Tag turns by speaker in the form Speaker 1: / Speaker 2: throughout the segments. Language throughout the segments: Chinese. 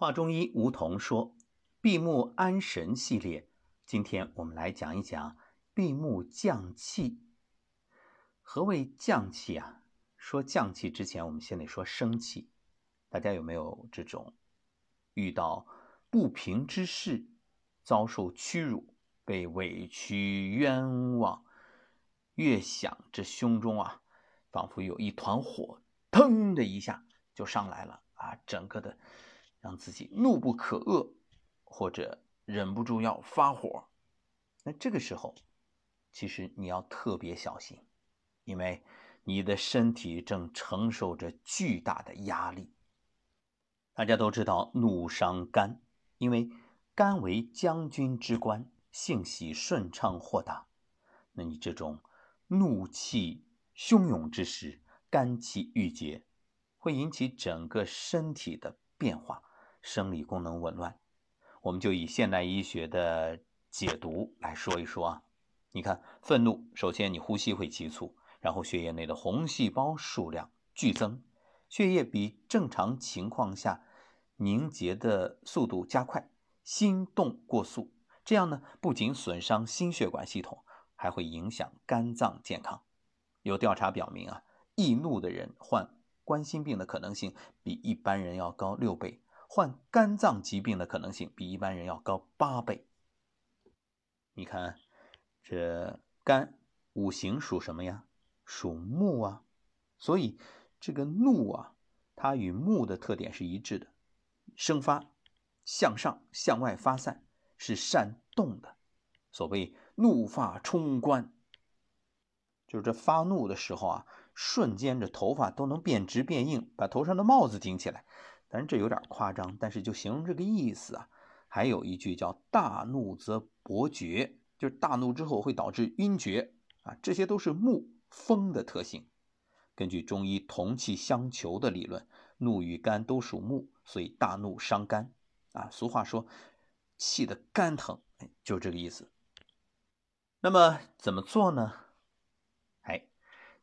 Speaker 1: 华中医吴桐说：“闭目安神系列，今天我们来讲一讲闭目降气。何谓降气啊？说降气之前，我们先得说生气。大家有没有这种遇到不平之事，遭受屈辱，被委屈冤枉，越想这胸中啊，仿佛有一团火，腾的一下就上来了啊，整个的。”让自己怒不可遏，或者忍不住要发火，那这个时候，其实你要特别小心，因为你的身体正承受着巨大的压力。大家都知道，怒伤肝，因为肝为将军之官，性喜顺畅豁达。那你这种怒气汹涌之时，肝气郁结，会引起整个身体的变化。生理功能紊乱，我们就以现代医学的解读来说一说啊。你看，愤怒，首先你呼吸会急促，然后血液内的红细胞数量剧增，血液比正常情况下凝结的速度加快，心动过速，这样呢，不仅损伤心血管系统，还会影响肝脏健康。有调查表明啊，易怒的人患冠心病的可能性比一般人要高六倍。患肝脏疾病的可能性比一般人要高八倍。你看，这肝五行属什么呀？属木啊。所以这个怒啊，它与木的特点是一致的，生发、向上、向外发散，是善动的。所谓怒发冲冠，就是这发怒的时候啊，瞬间这头发都能变直变硬，把头上的帽子顶起来。但是这有点夸张，但是就形容这个意思啊。还有一句叫“大怒则伯爵”，就是大怒之后会导致晕厥啊。这些都是木风的特性。根据中医同气相求的理论，怒与肝都属木，所以大怒伤肝啊。俗话说“气得肝疼”，就这个意思。那么怎么做呢？哎，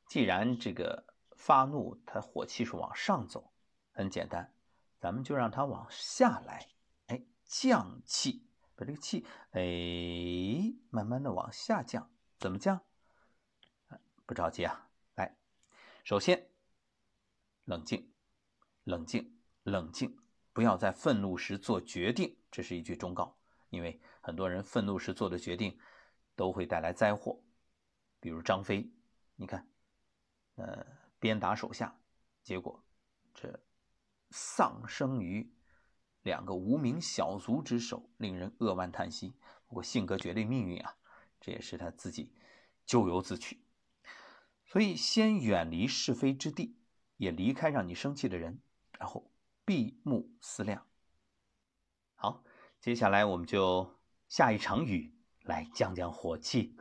Speaker 1: 既然这个发怒，它火气是往上走，很简单。咱们就让它往下来，哎，降气，把这个气，哎，慢慢的往下降。怎么降？不着急啊，来，首先冷静，冷静，冷静，不要在愤怒时做决定，这是一句忠告。因为很多人愤怒时做的决定都会带来灾祸，比如张飞，你看，呃，鞭打手下，结果这。丧生于两个无名小卒之手，令人扼腕叹息。不过性格决定命运啊，这也是他自己咎由自取。所以先远离是非之地，也离开让你生气的人，然后闭目思量。好，接下来我们就下一场雨来降降火气。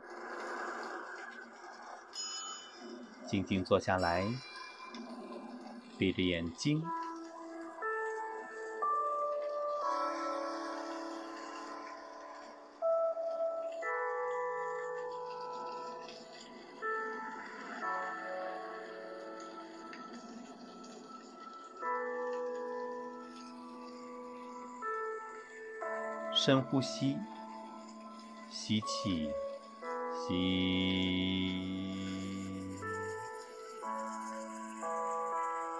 Speaker 1: 静静坐下来，闭着眼睛。深呼吸，吸气，吸，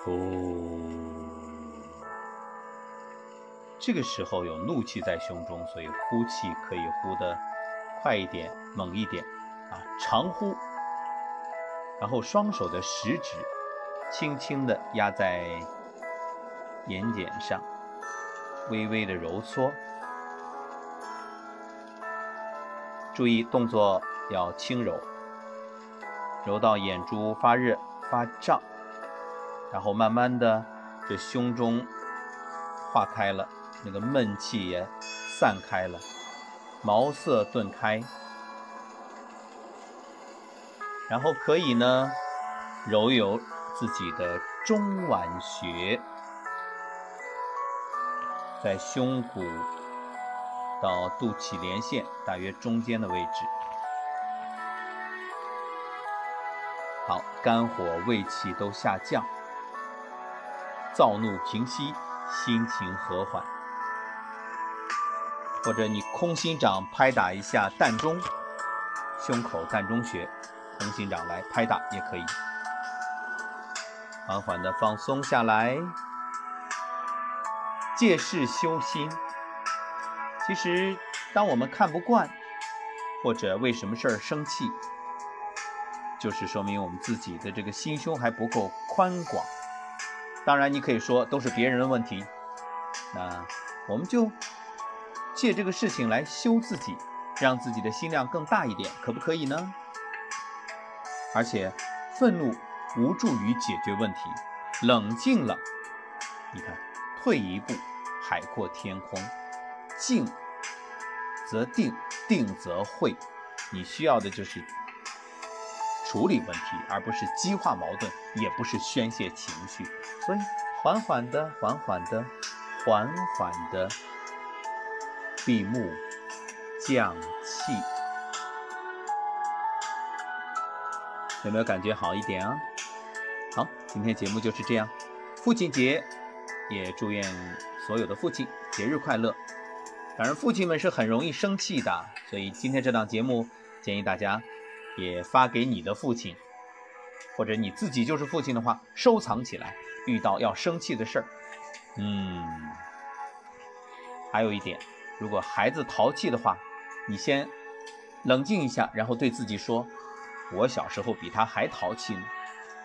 Speaker 1: 呼。这个时候有怒气在胸中，所以呼气可以呼得快一点、猛一点啊，长呼。然后双手的食指轻轻地压在眼睑上，微微的揉搓。注意动作要轻柔，揉到眼珠发热发胀，然后慢慢的，这胸中化开了，那个闷气也散开了，茅塞顿开，然后可以呢揉一揉自己的中脘穴，在胸骨。到肚脐连线大约中间的位置，好，肝火胃气都下降，躁怒平息，心情和缓。或者你空心掌拍打一下膻中，胸口膻中穴，空心掌来拍打也可以。缓缓的放松下来，借势修心。其实，当我们看不惯，或者为什么事儿生气，就是说明我们自己的这个心胸还不够宽广。当然，你可以说都是别人的问题，那我们就。借这个事情来修自己，让自己的心量更大一点，可不可以呢？而且，愤怒无助于解决问题，冷静了，你看，退一步，海阔天空。静则定，定则会。你需要的就是处理问题，而不是激化矛盾，也不是宣泄情绪。所以，缓缓的，缓缓的，缓缓的。闭目降气，有没有感觉好一点啊？好，今天节目就是这样。父亲节，也祝愿所有的父亲节日快乐。反正，父亲们是很容易生气的，所以今天这档节目建议大家也发给你的父亲，或者你自己就是父亲的话，收藏起来。遇到要生气的事儿，嗯，还有一点。如果孩子淘气的话，你先冷静一下，然后对自己说：“我小时候比他还淘气呢。”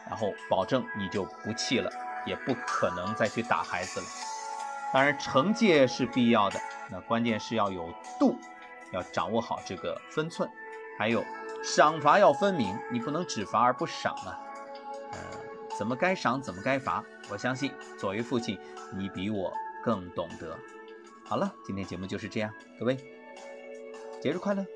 Speaker 1: 然后保证你就不气了，也不可能再去打孩子了。当然，惩戒是必要的，那关键是要有度，要掌握好这个分寸。还有赏罚要分明，你不能只罚而不赏啊。呃，怎么该赏，怎么该罚，我相信作为父亲，你比我更懂得。好了，今天节目就是这样，各位，节日快乐。